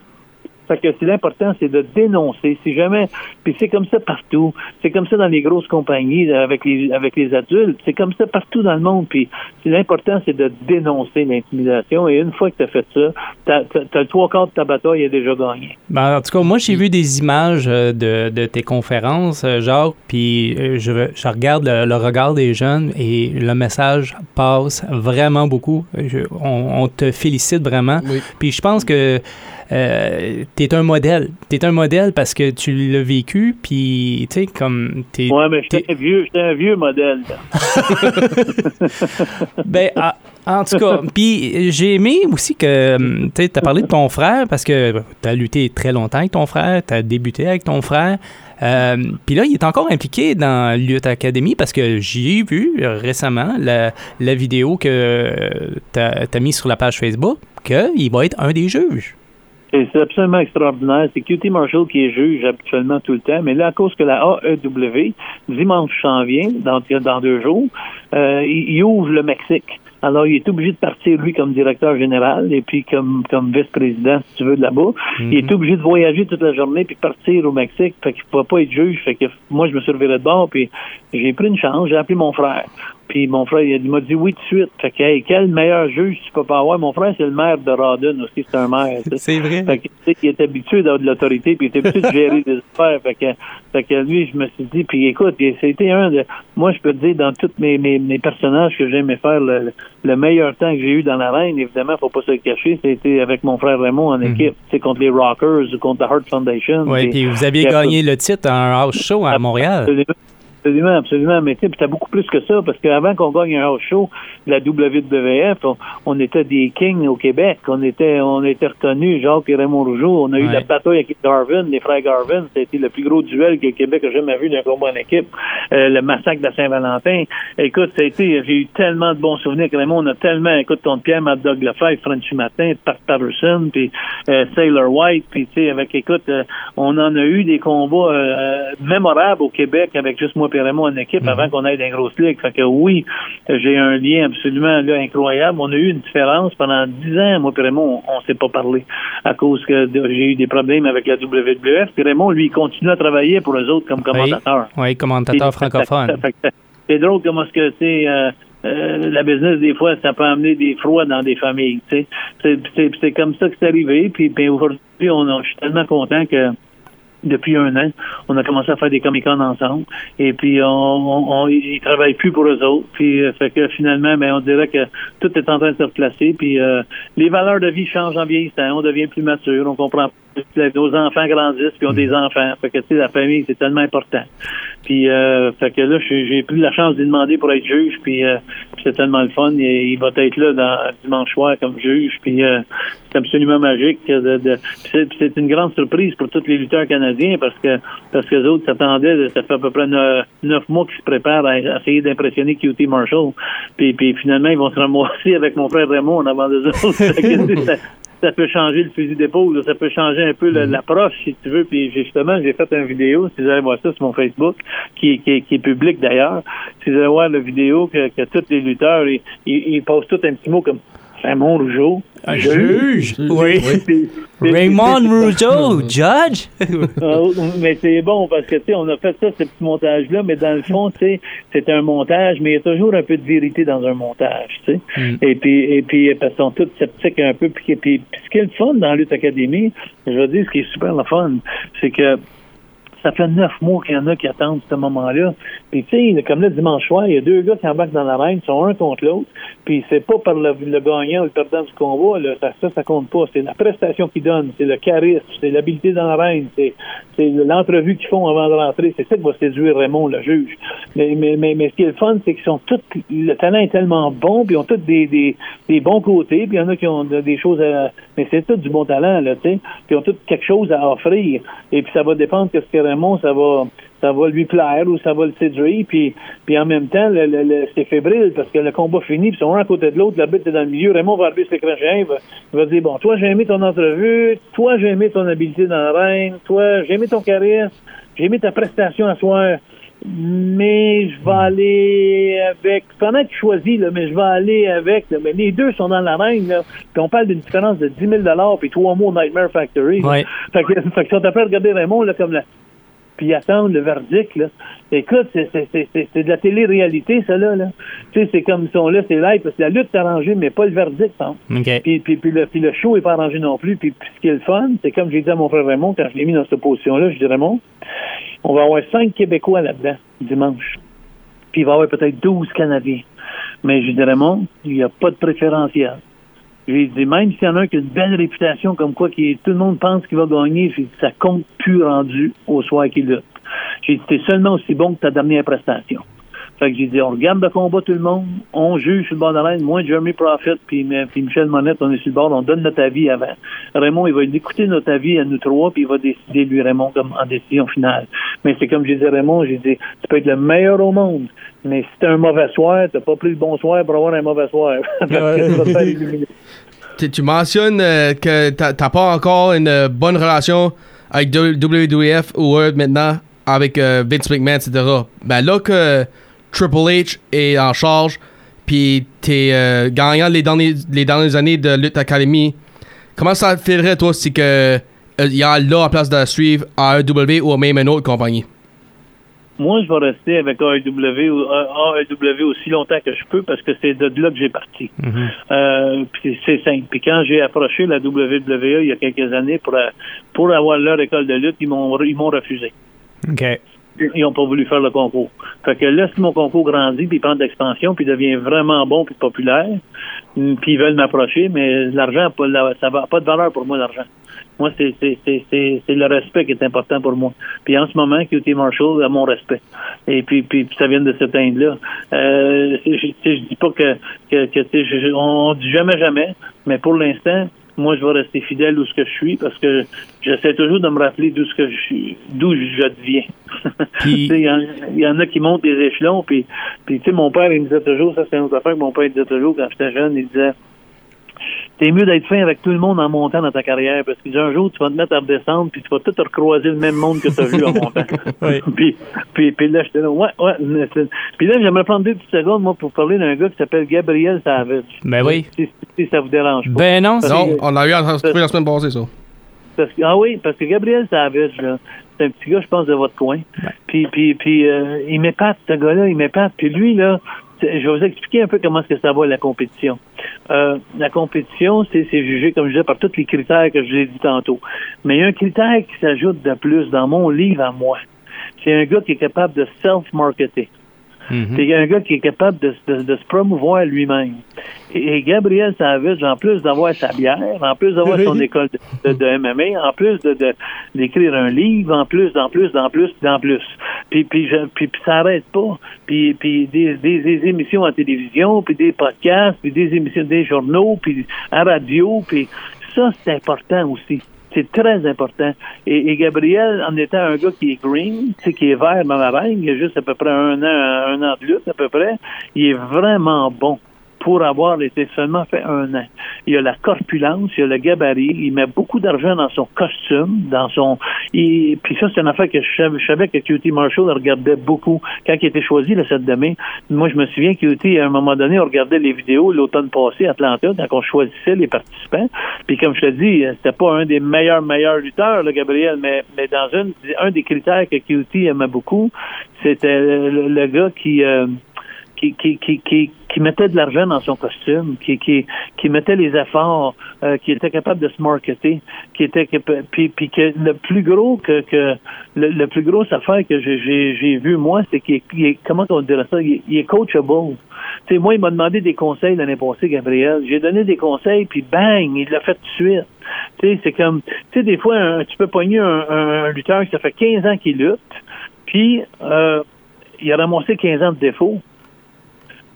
Fait que c'est l'important, c'est de dénoncer. Si jamais, puis c'est comme ça partout. C'est comme ça dans les grosses compagnies avec les avec les adultes. C'est comme ça partout dans le monde. Puis l'important, c'est de dénoncer l'intimidation. Et une fois que tu as fait ça, t'as, as, le trois quarts de ta bataille est déjà gagné. Ben, en tout cas, moi, j'ai vu des images euh, de, de tes conférences, euh, Jacques, puis euh, je, je regarde le, regard des jeunes et le message passe vraiment beaucoup. on, te félicite vraiment. Puis je pense que euh, t'es un modèle. T'es un modèle parce que tu l'as vécu, puis tu sais, comme t'es. Ouais, mais j'étais un vieux, un vieux modèle. ben, en tout cas, puis j'ai aimé aussi que tu as parlé de ton frère parce que tu as lutté très longtemps avec ton frère, tu as débuté avec ton frère. Euh, puis là, il est encore impliqué dans Lutte Academy parce que j'ai vu récemment la, la vidéo que tu as, as mise sur la page Facebook qu'il va être un des juges. C'est absolument extraordinaire. C'est QT Marshall qui est juge habituellement tout le temps, mais là, à cause que la AEW, dimanche s'en vient, dans, dans deux jours, euh, il, ouvre le Mexique. Alors, il est obligé de partir, lui, comme directeur général et puis comme, comme vice-président, si tu veux, de là-bas. Il est mhm. obligé de voyager toute la journée puis partir au Mexique. Fait qu'il ne pouvait pas être juge. Fait que moi, je me suis reviré de bord puis j'ai pris une chance. J'ai appelé mon frère. Puis mon frère, il m'a dit oui de suite. Fait que, hey, quel meilleur juge tu peux pas avoir? Mon frère, c'est le maire de Rawdon aussi, c'est un maire. C'est vrai. Fait que, il est habitué d'avoir de l'autorité, puis il est habitué de gérer des affaires. Fait que, fait que lui, je me suis dit, puis écoute, c'était un de, moi, je peux te dire, dans tous mes, mes, mes personnages que j'aimais faire, le, le, meilleur temps que j'ai eu dans l'arène, évidemment, faut pas se le cacher, c'était avec mon frère Raymond en mhm. équipe, c'est contre les Rockers ou contre la Heart Foundation. Oui, puis vous aviez gagné le titre en house show à Montréal. Absolument, absolument. Mais tu sais, beaucoup plus que ça, parce qu'avant qu'on gagne un house show de la WWF, on, était des kings au Québec. On était on était reconnus, Jacques et Raymond Rougeau. On a eu la bataille avec Garvin, les frères Garvin. C'était le plus gros duel que le Québec a jamais vu d'un combat en équipe. Euh, le massacre de Saint-Valentin. Écoute, ça a été, j'ai eu tellement de bons souvenirs Raymond. On a tellement, écoute, ton Pierre, Mad Dog Lefebvre, Frenchy Matin, Pat Patterson, puis euh, Sailor White, puis tu sais, avec, écoute, euh, on en a eu des combats mémorables au Québec avec juste moi Raymond en équipe avant mhm. qu'on aille dans une grosse ligue. Fait que oui, j'ai un lien absolument là, incroyable. On a eu une différence pendant dix ans. Moi Raymond, on, ne s'est pas parlé à cause que j'ai eu des problèmes avec la WWF. Puis Raymond, lui, il continue à travailler pour eux autres comme commentateur. Oui, commentateur francophone. C'est drôle comment ce que tu euh, euh, la business, des fois, ça peut amener des froids dans des familles. C'est comme ça que c'est arrivé. Puis, puis aujourd'hui, je suis tellement content que depuis un an. On a commencé à faire des Comic-Con ensemble. Et puis, on, on, ils travaillent plus pour eux autres. Puis, euh, fait que finalement, ben, on dirait que tout est en train de se replacer. Puis, euh, les valeurs de vie changent en vieillissant. On devient plus mature. On comprend nos enfants grandissent puis ont des mm. enfants. Fait que tu sais, la famille, c'est tellement important. Puis euh, fait que là, j'ai pris la chance de demander pour être juge, puis euh, c'est tellement le fun. Il, va être là dans dimanche soir comme juge, puis euh, c'est absolument magique. De, de c'est une grande surprise pour tous les lutteurs canadiens parce que parce que les autres s'attendaient, ça fait à peu près neuf, mois qu'ils se préparent à, essayer d'impressionner QT Marshall. Puis, puis finalement, ils vont se ramasser avec mon frère Raymond en avant des autres. ça peut changer le fusil d'épaule, ça peut changer un peu mhm. l'approche, si tu veux. Puis justement, j'ai fait une vidéo, si vous allez voir ça sur mon Facebook, qui, qui, qui est public d'ailleurs. Si vous allez voir la vidéo que, que tous les lutteurs, ils, ils, posent tout un petit mot comme Raymond Rougeau. Un juge? Oui. Raymond Rougeau, judge? Ah, mais c'est bon parce que, tu sais, on a fait ça, ce petit montage-là, mais dans le fond, tu sais, c'est un montage, mais il y a toujours un peu de vérité dans un montage, tu sais. Mm. Et puis, et puis, parce qu'ils sont tous sceptiques un peu. Puis, puis, ce qui est le fun dans Lutte Académie, je veux dire, ce qui est super le fun, c'est que ça fait neuf mois qu'il y en a qui attendent ce moment-là. Puis tu sais, comme le dimanche soir, il y a deux gars qui embarquent dans l'arène, ils sont un contre l'autre, puis c'est pas par le, gagnant ou le perdant du combat, là, ça, ça, ça compte pas. C'est la prestation qu'ils donnent, c'est le charisme, c'est l'habileté dans l'arène, c'est, c'est l'entrevue qu'ils font avant de rentrer. C'est ça qui va séduire Raymond, le juge. Mais, mais, mais, ce qui est le fun, c'est qu'ils sont tous, le talent est tellement bon, puis ils ont tous des, des, des bons côtés, puis il y en a qui ont des choses à, mais c'est tout du bon talent, là, tu sais, puis ils ont tous quelque chose à offrir. Et puis ça va dépendre de ce que ça va ça va lui plaire ou ça va le séduire. Puis, puis en même temps, le, le, c'est fébrile parce que le combat finit, puis ils sont un à côté de l'autre, la bête est dans le milieu. Raymond va l'écran il va, il va dire Bon, toi, j'ai aimé ton entrevue, toi, j'ai aimé ton habileté dans la reine, toi, j'ai aimé ton charisme, j'ai aimé ta prestation à soir mais je vais aller avec. Pendant que choisis, là, mais je vais aller avec. mais les deux sont dans la reine. Là, puis on parle d'une différence de 10 000 puis trois mots Nightmare Factory. Ouais. Fait que, fait que on t'appelle regarder Raymond, là, comme là, puis attendre le verdict, là. Écoute, c'est, c'est, c'est, c'est de la télé-réalité, ça, là. là. Tu sais, c'est comme si on là, c'est live, parce que la lutte est arrangée, mais pas le verdict, hein. Puis, puis, puis, le, puis le show est pas arrangé non plus. Puis, puis ce qui est le fun, c'est comme j'ai dit à mon frère Raymond, quand je l'ai mis dans cette position-là, je dis Raymond, on va avoir cinq Québécois là-dedans, dimanche. Puis il va y avoir peut-être 12 Canadiens. Mais je dis Raymond, il n'y a pas de préférentiel. J'ai dit, même s'il y en a un qui a une belle réputation, comme quoi qui, tout le monde pense qu'il va gagner, ça compte plus rendu au soir qu'il lutte. J'ai dit, t'es seulement aussi bon que ta dernière prestation. Fait que j'ai dit, on regarde le combat tout le monde, on juge sur le bord de la moi, Jeremy Prophet, puis, puis Michel Monette, on est sur le bord, on donne notre avis avant. Raymond, il va écouter notre avis à nous trois, puis il va décider, lui, Raymond, comme en décision finale. Mais c'est comme je disais Raymond, j'ai dit, tu peux être le meilleur au monde, mais si t'as un mauvais soir, t'as pas pris le bon soir pour avoir un mauvais soir. Tu mentionnes euh, que t'as pas encore une euh, bonne relation avec WWF ou Word maintenant avec euh, Vince McMahon, etc. Ben là que Triple H est en charge, puis t'es euh, gagnant les derniers, les dernières années de Lutte Academy, comment ça te ferait, toi, si que euh, il y a là en place de suivre AEW ou même une autre compagnie? Moi, je vais rester avec AEW, ou- AEW aussi longtemps que je peux parce que c'est de là que j'ai parti. Euh, puis c'est simple. Puis quand j'ai approché la WWE il y a quelques années pour, euh, pour avoir leur école de lutte, ils m'ont ils m'ont refusé. OK. Ils n'ont pas voulu faire le concours. Fait que si mon concours grandit, puis prend de l'expansion, puis devient vraiment bon, puis populaire, hum, puis ils veulent m'approcher, mais l'argent, ça n'a pas de valeur pour moi, l'argent. Moi, c'est le respect qui est important pour moi. Puis en ce moment, QT Marshall a mon respect. Et puis, ça vient de s'éteindre-là. Euh, c'est- je, je dis pas que, que, que je- on dit jamais jamais, mais pour l'instant, moi, je vais rester fidèle où ce que je suis parce que j'essaie toujours de me rappeler d'où ce que je suis, d'où je deviens. Puis- Tu sais, Il y, y en a qui montent des échelons, puis, puis tu sais, mon père, il me disait toujours, ça c'est une autre affaire que mon père disait toujours quand j'étais jeune, il disait, t'es mieux d'être fin avec tout le monde en montant dans ta carrière, parce qu'il dit un jour, tu vas te mettre à redescendre, puis tu vas tout te recroiser le même monde que tu as vu en montant. Oui. puis, puis, puis là, j'étais là, ouais, ouais. c'est- Puis là, j'aimerais prendre deux petites secondes, moi, pour parler d'un gars qui s'appelle Gabriel Savage. Ben oui. Si, si ça vous dérange pas. Ben non, Parce c'est... Non, on a eu en trouvé la semaine passée, ça. Parce que, ah oui, parce que Gabriel Savage, là, c'est un petit gars, je pense, de votre coin. Puis, puis, puis euh, il m'épate, ce gars-là, il m'épate. Puis lui, là, c'est- je vais vous expliquer un peu comment est-ce que ça va, la compétition. Euh, la compétition, c'est jugé, comme je disais, par tous les critères que je vous ai dit tantôt. Mais il y a un critère qui s'ajoute de plus dans mon livre à moi. C'est un gars qui est capable de self-marketer. Mhm. C'est un gars qui est capable de, de- de se promouvoir lui-même. Et, et Gabriel Savage, en plus d'avoir sa bière, en plus d'avoir son école de, MMA, en plus d'écrire un livre, en plus, en plus, en plus, en plus. Puis, puis, je, puis, puis ça arrête pas. Puis, puis des, des, des émissions à télévision, puis des podcasts, puis des émissions, des journaux, puis à radio, puis ça, c'est important aussi. C'est très important. Et, et Gabriel, en étant un gars qui est green, qui est vert dans la reine, il a juste à peu près un an, un an de lutte à peu près, il est vraiment bon pour avoir été seulement fait un an. Il a la corpulence, il a le gabarit, il met beaucoup d'argent dans son costume, dans son... il- Puis ça, c'est une affaire que je savais, que QT Marshall regardait beaucoup quand il était choisi le 7 de mai. Moi, je me souviens QT, à un moment donné, on regardait les vidéos l'automne passé à Atlanta, quand on choisissait les participants. Puis comme je te dis, c'était pas un des meilleurs, meilleurs lutteurs, le Gabriel, mais, mais dans une, un des critères que QT aimait beaucoup, c'était le, le gars qui... euh, qui, mettait de l'argent dans son costume, qui, mettait les efforts, euh, qui était capable de se marketer, qui était puis, puis que le plus gros que, le, plus gros affaire que j'ai- vu moi, c'est qu'il est, comment on dirait ça, il il est coachable. Moi, il m'a demandé des conseils l'année passée, Gabriel. J'ai donné des conseils, puis bang, il l'a fait tout de suite. Sais, c'est comme, tu sais, des fois, un- tu peux pogner un, un, un lutteur qui ça fait 15 ans qu'il lutte, puis euh, il a ramassé 15 ans de défauts.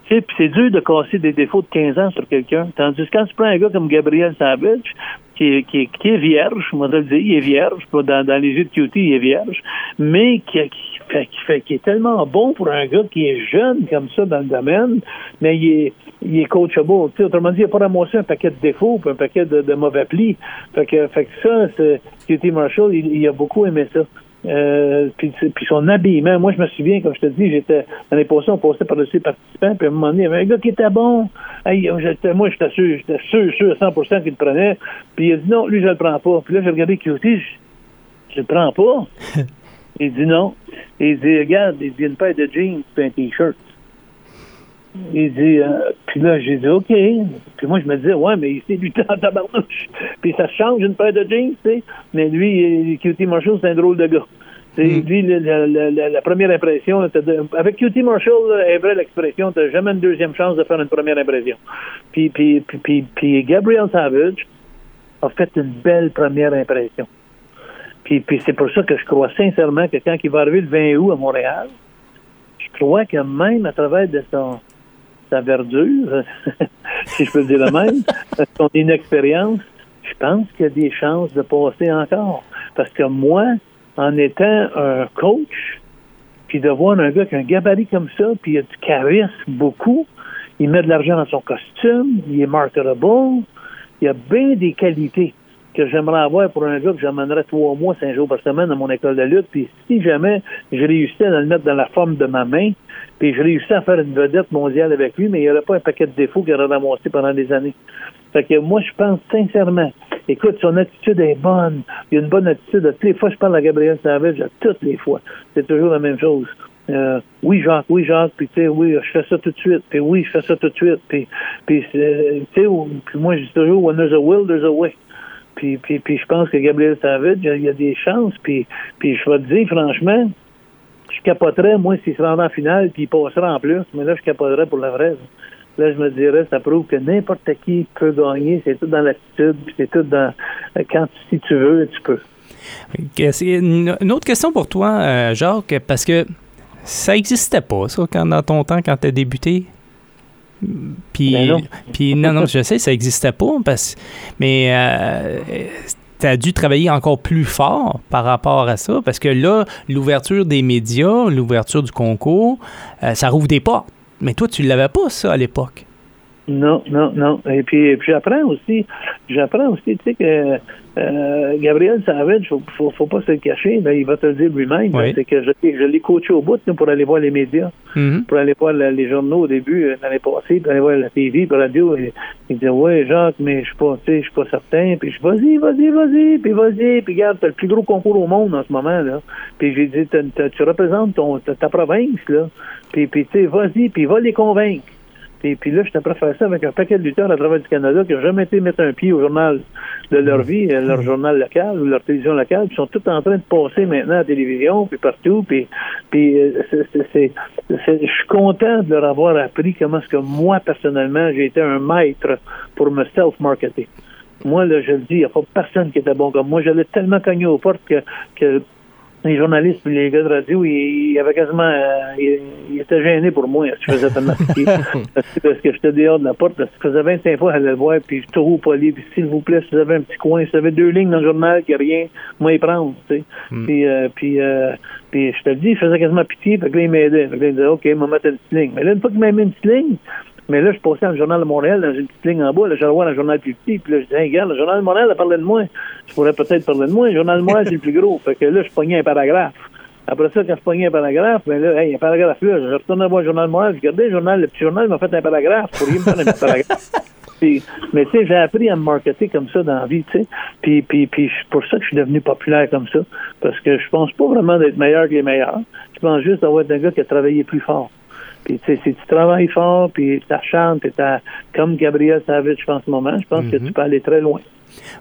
Puis c'est dur de casser des défauts de 15 ans sur quelqu'un. Tandis que quand tu prends un gars comme Gabriel Savage, qui est, qui est, vierge, va te le dire, il est vierge, dans, dans les yeux de QT, il est vierge, mais qui, fait, qui est tellement bon pour un gars qui est jeune comme ça dans le domaine, mais il est, il est coachable. autrement dit, il n'a pas ramassé un paquet de défauts un paquet de, mauvais plis. Fait que, fait que ça, QT Marshall, il, a beaucoup aimé ça. Euh, puis, puis, son habillement, moi je me souviens, comme je te dis, j'étais l'année passée, on passait par-dessus les participants, puis à un moment donné, il y avait un gars qui était bon. moi j'étais sûr, j'étais sûr, sûr à 100% qu'il le prenait. Puis il a dit non, lui je le prends pas. Puis là j'ai regardé QT, je, je le prends pas. il dit non. Il dit, regarde, il dit une paire de jeans et un t-shirt. Il dit, euh, puis là, j'ai dit, OK. Puis moi, je me disais, ouais, mais c'est du temps en tabarnouche. Puis ça change une paire de jeans, tu sais. Mais lui, QT Marshall, c'est un drôle de gars. Mm. Lui, la, la, la, première impression, avec QT Marshall, est vrai l'expression, t'as jamais une deuxième chance de faire une première impression. Puis, puis, puis, puis, puis Gabriel Savage a fait une belle première impression. Puis, puis c'est pour ça que je crois sincèrement que quand il va arriver le 20 août à Montréal, je crois que même à travers de son, sa verdure, si je peux le dire le même, son inexpérience, je pense qu'il y a des chances de passer encore. Parce que moi, en étant un coach, puis de voir un gars qui a un gabarit comme ça, puis il a du charisme beaucoup, il met de l'argent dans son costume, il est marketable, il a bien des qualités que j'aimerais avoir pour un gars que j'amènerais trois mois, cinq jours par semaine à mon école de lutte. Puis si jamais je réussissais à le mettre dans la forme de ma main, puis je réussissais à faire une vedette mondiale avec lui, mais il n'y aurait pas un paquet de défauts qu'il aurait ramassé pendant des années. Fait que moi, je pense sincèrement, écoute, son attitude est bonne. Il a une bonne attitude. Toutes les fois, je parle à Gabriel Savage, toutes les fois. C'est toujours la même chose. Euh, oui, Jacques, oui, Jacques, puis tu sais, oui, je fais ça tout de suite, puis oui, je fais ça tout de suite, puis, puis tu sais, moi, je dis toujours, when there's a will, there's a way. Puis, puis, puis je pense que Gabriel Savage, il y a des chances. Puis, puis je vais te dire, franchement, je capoterais, moi, s'il se rendait en finale, puis il passerait en plus. Mais là, je capoterais pour la vraie. Là, je me dirais, ça prouve que n'importe qui peut gagner. C'est tout dans l'attitude, puis c'est tout dans... Quand, si tu veux, tu peux. Une autre question pour toi, euh, Jacques, parce que ça n'existait pas, ça, quand, dans ton temps, quand tu as débuté. Puis, ben non. puis non, non, je sais, ça n'existait pas, parce, mais euh, tu as dû travailler encore plus fort par rapport à ça, parce que là, l'ouverture des médias, l'ouverture du concours, euh, ça rouvre des portes. Mais toi, tu ne l'avais pas, ça, à l'époque. Non, non, non. Et puis, puis j'apprends aussi, j'apprends aussi, tu sais, que euh, Gabriel Savage, faut, faut, faut pas se le cacher, ben, il va te le dire lui-même. C'est que je, je l'ai coaché au bout pour aller voir les médias, mm-hmm. pour aller voir les journaux au début, euh, l'année passée, pour aller voir la TV, pour la radio. Et, il dit Ouais, Jacques, mais je suis pas, je suis pas certain. Puis je vas-y, vas-y, vas-y, puis vas-y, puis regarde, t'as le plus gros concours au monde en ce moment, là. Puis j'ai dit, tu représentes ton, ta, province, là. Puis, puis tu sais, vas-y, puis va les convaincre. Et puis là, je t'ai faire ça avec un paquet de lutteurs à travers du Canada qui n'ont jamais été mettre un pied au journal de leur vie, euh, leur journal local ou leur télévision locale, puis sont tous en train de passer maintenant à la télévision, puis partout, puis, puis euh, c'est, je suis content de leur avoir appris comment est-ce que moi, personnellement, j'ai été un maître pour me self-marketer. Moi, là, je le dis, il n'y a pas personne qui était bon comme moi. J'allais tellement cogner aux portes que, que les journalistes et les gars de radio, ils, il avaient quasiment. Euh, ils, étaient gênés pour moi je faisais tellement parce, parce que j'étais dehors de la porte. Parce que ça faisait 25 fois allait le voir, puis je trop poli. Puis s'il vous plaît, si vous avez un petit coin, si vous avez deux lignes dans le journal, qu'il n'y a rien, moi, y prendre. Tu sais. Hmm. Puis, euh, puis, euh, puis je te le dis, je faisais quasiment pitié. Que là, il m'aidait. Fait que là, il disait, OK, on va mettre une petite ligne. Mais là, une fois qu'il m'a mis une petite ligne, mais là, je passais dans le Journal de Montréal, dans une petite ligne en bas, là, je voir le Journal plus petit, puis là, je disais, hey, regarde, le Journal de Montréal a parlé de moi. Je pourrais peut-être parler de moi. Le Journal de Montréal, c'est le plus gros. Fait que là, je pognais un paragraphe. Après ça, quand je pognais un paragraphe, ben là, hey, un paragraphe là, je retourne voir le Journal de Montréal, je regardais le journal, le petit journal m'a fait un paragraphe, pour lui me faire un petit paragraphe. Puis, mais tu sais, j'ai appris à me marketer comme ça dans la vie, tu sais. Puis, puis, puis c'est pour ça que je suis devenu populaire comme ça. Parce que je pense pas vraiment d'être meilleur que les meilleurs. Je pense juste d'avoir un gars qui a travaillé plus fort. Puis, tu sais, si tu travailles fort, puis tu acharnes, puis comme Gabriel Savage, je pense, en ce moment, je pense que mhm. tu peux aller très loin.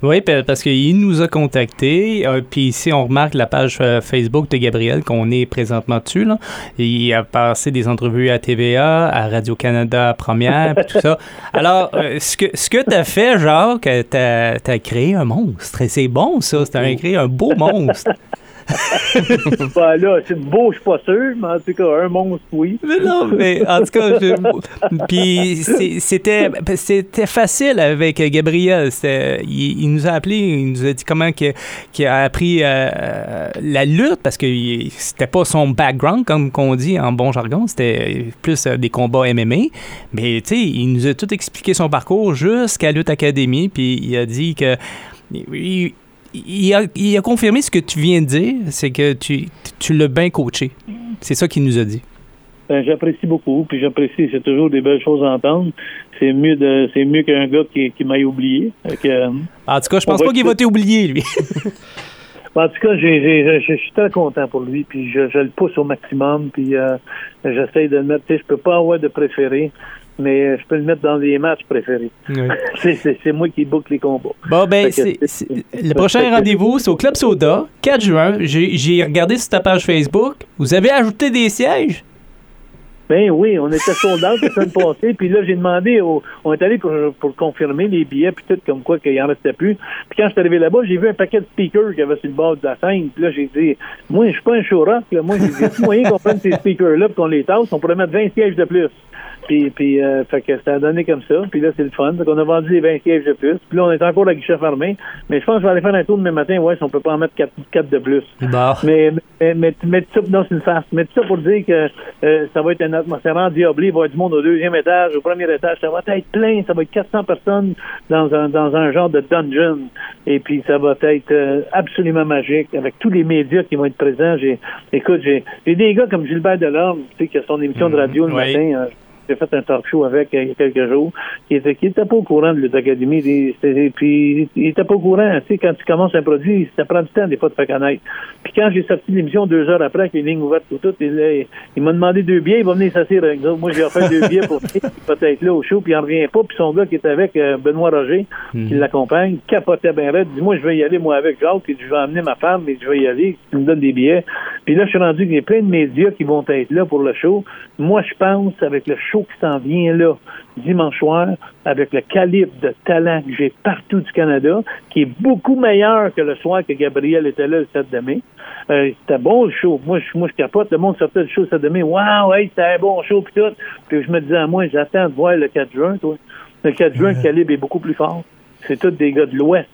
Oui, parce qu'il nous a contactés. Euh, puis ici, on remarque la page euh, Facebook de Gabriel qu'on est présentement dessus. Là. Il a passé des entrevues à TVA, à Radio-Canada Première, tout ça. Alors, euh, ce que, ce que tu as fait, Jacques, tu as, créé un monstre. Et c'est bon, ça. Tu as créé un beau monstre. ben là, c'est beau, je suis pas sûr, mais en tout cas, un monstre, oui. Mais non, mais en tout cas, puis c'était c'était facile avec Gabriel. Il, il, nous a appelé, il nous a dit comment qu'il a appris euh, la lutte parce que c'était pas son background, comme qu'on dit en bon jargon, c'était plus euh, des combats MMA. Mais tu sais, il nous a tout expliqué son parcours jusqu'à Lutte Academy, puis il a dit que a, confirmé ce que tu viens de dire, c'est que tu, tu l'as bien coaché. C'est ça qu'il nous a dit. Ben, j'apprécie beaucoup, puis j'apprécie, c'est toujours des belles choses à entendre. C'est mieux de c'est mieux qu'un gars qui, qui m'aille oublié. Euh, en tout cas, je pense pas qu'il va t'oublier, lui. en tout cas, je suis très content pour lui, puis je, le pousse au maximum, puis euh, j'essaie de le mettre. Je peux pas avoir de préféré mais je peux le mettre dans les matchs préférés. c'est moi qui boucle les combats. Bon, ben, le prochain rendez-vous, c'est au Club Soda, 4 juin. J'ai regardé sur ta page Facebook. Vous avez ajouté des sièges? Ben oui, on était soldats la semaine passée, puis là, j'ai demandé, on est allé pour, confirmer les billets, puis tout, comme quoi qu'il en restait plus. Puis quand je suis arrivé là-bas, j'ai vu un paquet de speakers qu'il y avait sur le bord de la scène, puis là, j'ai dit, moi, je suis pas un show rock, là. moi, j'ai dit, moyen qu'on prenne ces speakers-là, puis qu'on les tasse, on pourrait mettre 20 sièges de plus. Puis, puis euh, fait que ça a donné comme ça. Puis là, c'est le fun. Donc, on a vendu les 20 sièges de plus. Puis là, on est encore à guichet fermé. Mais je pense que je vais aller faire un tour demain matin. Ouais, si on peut pas en mettre 4, 4 de plus. Mais, mais, mais, ça, non, c'est une farce. Mais tout ça pour dire que euh, ça va être une atmosphère. Il va y avoir du monde au deuxième étage, au premier étage. Ça va être plein. Ça va être 400 personnes dans un, dans un genre de dungeon. Et puis, ça va être euh, absolument magique avec tous les médias qui vont être présents. J'ai, écoute, j'ai, des gars comme Gilbert Delorme, tu sais, qui a son émission de radio le matin. Euh, j'ai fait un talk show avec il y a quelques jours, qui était, qui était pas au courant de l'Académie. Puis il était pas au courant. Tu sais, quand tu commences un produit, ça prend du temps des fois de faire connaître. Quand j'ai sorti l'émission deux heures après, avec les lignes ouvertes tout, tout, il, il m'a demandé deux billets, il va venir s'asseoir avec nous. Moi, j'ai offert deux billets pour peut-être là au show, puis il en revient pas. Puis son gars qui était avec, euh, Benoît Roger, qui mhm. l'accompagne, capotait bien raide. Dis, moi, je vais y aller, moi, avec Jacques, puis je vais emmener ma femme, mais je vais y aller, tu me donnes des billets. Puis là, je suis rendu qu'il y a plein de médias qui vont être là pour le show. Moi, je pense, avec le show qui s'en vient là, dimanche soir, avec le calibre de talent que j'ai partout du Canada, qui est beaucoup meilleur que le soir que Gabriel était là le 7 de mai. Euh, c'était bon le show. Moi, je, moi, je capote. Le monde sortait du show le 7 de mai. Waouh, hey, c'était un bon show, puis tout. Puis je me disais à moi, j'attends de voir le 4 juin, toi. Le 4 juin, le calibre est beaucoup plus fort. C'est tous des gars de l'Ouest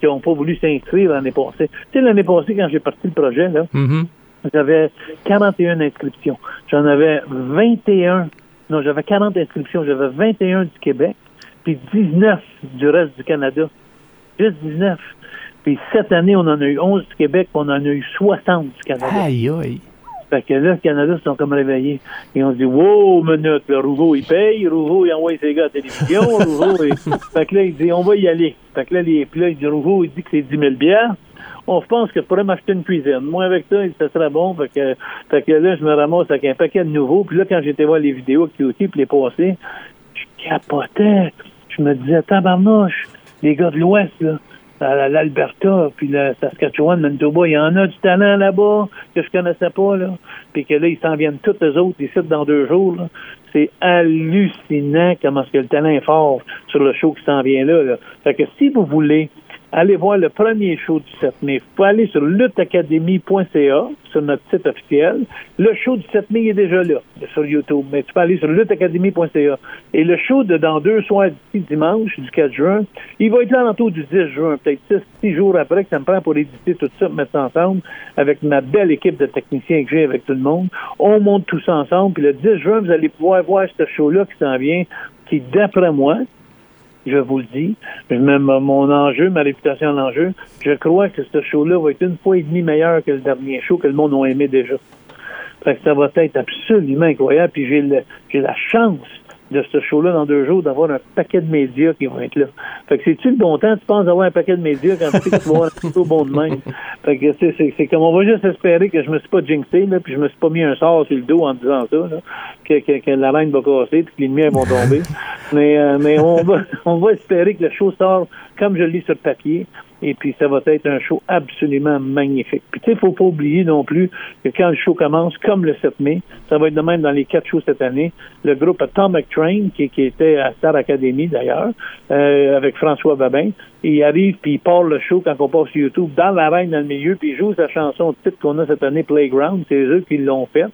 qui n'ont pas voulu s'inscrire l'année passée. Tu sais, l'année passée, quand j'ai parti le projet, là, mm-hmm. j'avais 41 inscriptions. J'en avais 21 non, j'avais 40 inscriptions. J'avais 21 du Québec, puis 19 du reste du Canada. Juste 19. Puis cette année, on en a eu 11 du Québec, puis on en a eu 60 du Canada. Aïe, aïe. Fait que là, le Canada se sont comme réveillés. Et on se dit, wow, minute, le Rouveau, il paye, Rouveau, il envoie ses gars à la télévision, Rouveau, Fait que là, il dit, on va y aller. Fait que là, les... puis là, il dit, Rouveau, il dit que c'est 10 000 bières on pense que je pourrais m'acheter une cuisine. Moi, avec ça, ça serait bon. Fait que, fait que là, je me ramasse avec un paquet de nouveaux. Puis là, quand j'étais voir les vidéos qui aussi, puis les passées, je capotais. Je me disais, tabarnouche, les gars de l'Ouest, là, l'Alberta, puis le Saskatchewan, Manitoba, il y en a du talent là-bas que je connaissais pas, là. Puis que là, ils s'en viennent tous les autres ici dans deux jours, C'est hallucinant comment est-ce que le talent est fort sur le show qui s'en vient là, là. Fait que si vous voulez allez voir le premier show du 7 mai. Vous pouvez aller sur lutteacademy.ca, sur notre site officiel. Le show du 7 mai est déjà là, sur YouTube, mais tu peux aller sur lutteacademy.ca. Et le show de dans deux soirs d'ici dimanche, du 4 juin, il va être là en du 10 juin, peut-être 6, 6 jours après que ça me prend pour éditer tout ça, mettre ça ensemble avec ma belle équipe de techniciens que j'ai avec tout le monde. On monte tout ça ensemble, puis le 10 juin, vous allez pouvoir voir ce show-là qui s'en vient, qui, d'après moi, je vous le dis. Mets mon enjeu, ma réputation en enjeu. Je crois que ce show-là va être une fois et demie meilleur que le dernier show que le monde a aimé déjà. Fait que ça va être absolument incroyable. Puis j'ai la chance de ce show-là dans deux jours d'avoir un paquet de médias qui vont être là. Fait que c'est-tu le bon temps, tu penses avoir un paquet de médias quand tu sais que tu vas avoir un bon de même? Fait que c'est comme on va juste espérer que je me suis pas jinxé, là, puis je me suis pas mis un sort sur le dos en disant ça, là, que, la reine va casser puis que les lumières vont tomber. Mais euh, mais on va on va espérer que le show sort comme je lis sur le papier. Et puis, ça va être un show absolument magnifique. Puis, tu sais, faut pas oublier non plus que quand le show commence, comme le 7 mai, ça va être de même dans les quatre shows cette année, le groupe Atomic Train, qui, était à Star Academy d'ailleurs, euh, avec François Babin, il arrive, puis il part le show quand on passe sur YouTube, dans l'arène, dans le milieu, puis il joue sa chanson titre qu'on a cette année, Playground, c'est eux qui l'ont faite.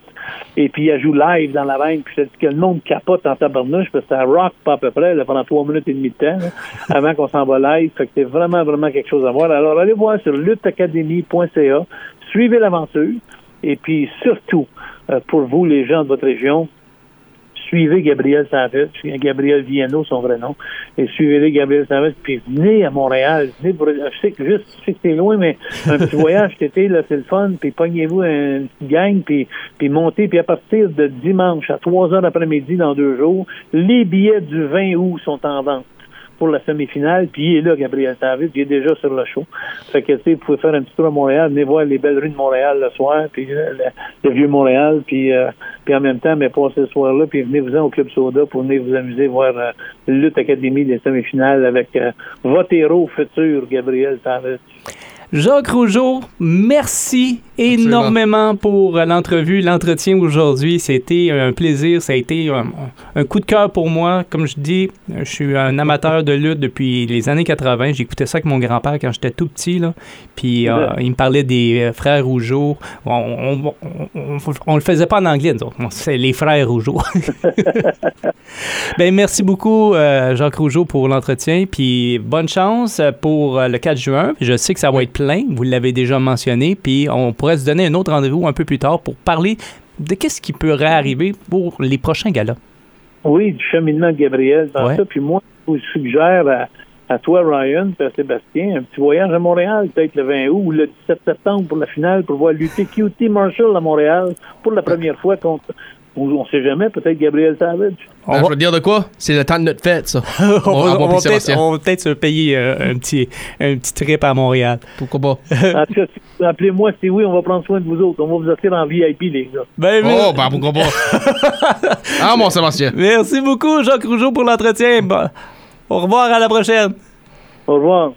Et puis il joue live dans l'arène, puis c'est que le monde capote en tabarnouche, parce que ça rock pas à peu près, là, pendant trois minutes et demie de temps, avant qu'on s'en va live. Fait que c'est vraiment, vraiment quelque chose à voir. Alors, allez voir sur lutteacademy.ca, suivez l'aventure, et puis surtout, euh, pour vous, les gens de votre région, suivez Gabriel Savage, Gabriel Viano, son vrai nom, et suivez-les Gabriel Savage, puis venez à Montréal. Venez pour, je sais que juste, je sais que c'est loin, mais un petit voyage cet été, là, c'est le fun, puis pognez-vous une petite gang, puis, puis montez, puis à partir de dimanche à 3 heures après-midi dans deux jours, les billets du 20 août sont en vente pour la semi-finale, puis il est là, Gabriel Savage, il est déjà sur le show. Fait que, tu sais, vous pouvez faire un petit tour à Montréal, venez voir les belles rues de Montréal le soir, puis euh, le, vieux Montréal, puis, euh, puis en même temps, mais passer ce soir-là, puis venez-vous-en au Club Soda pour venir vous amuser, voir euh, Lutte Académie des semi-finales avec euh, votre héros futur, Gabriel Savage. Jacques Rougeau, merci énormément pour l'entrevue, l'entretien aujourd'hui. C'était un plaisir, ça a été un, un coup de cœur pour moi. Comme je dis, je suis un amateur de lutte depuis les années 80. J'écoutais ça avec mon grand-père quand j'étais tout petit. Là. Puis euh, il me parlait des frères Rougeau. On, on, le faisait pas en anglais, c'est les frères Rougeau. ben, merci beaucoup, euh, Jacques Rougeau, pour l'entretien. Puis bonne chance pour le 4 juin. Je sais que ça va être plein, vous l'avez déjà mentionné, puis on pourrait se donner un autre rendez-vous un peu plus tard pour parler de qu'est-ce qui pourrait arriver pour les prochains galas. Oui, du cheminement de Gabriel dans ouais. ça, puis moi, je vous suggère à, à toi, Ryan, et à Sébastien, un petit voyage à Montréal, peut-être le 20 août ou le 17 septembre pour la finale, pour voir lutter QT Marshall à Montréal pour la première fois contre on sait jamais, peut-être Gabriel Savage. Ben, je veux dire de quoi? C'est le temps de notre fête, ça. on, on, va, on, va peut-être, peut se payer euh, un, petit, un petit trip à Montréal. Pourquoi pas? en tout cas, appelez-moi si oui, on va prendre soin de vous autres. On va vous offrir en VIP, les gars. Ben, mais... Oh, ben pourquoi pas? ah, mon Sébastien. Merci beaucoup, Jacques Rougeau, pour l'entretien. Au revoir, à la prochaine. Au revoir.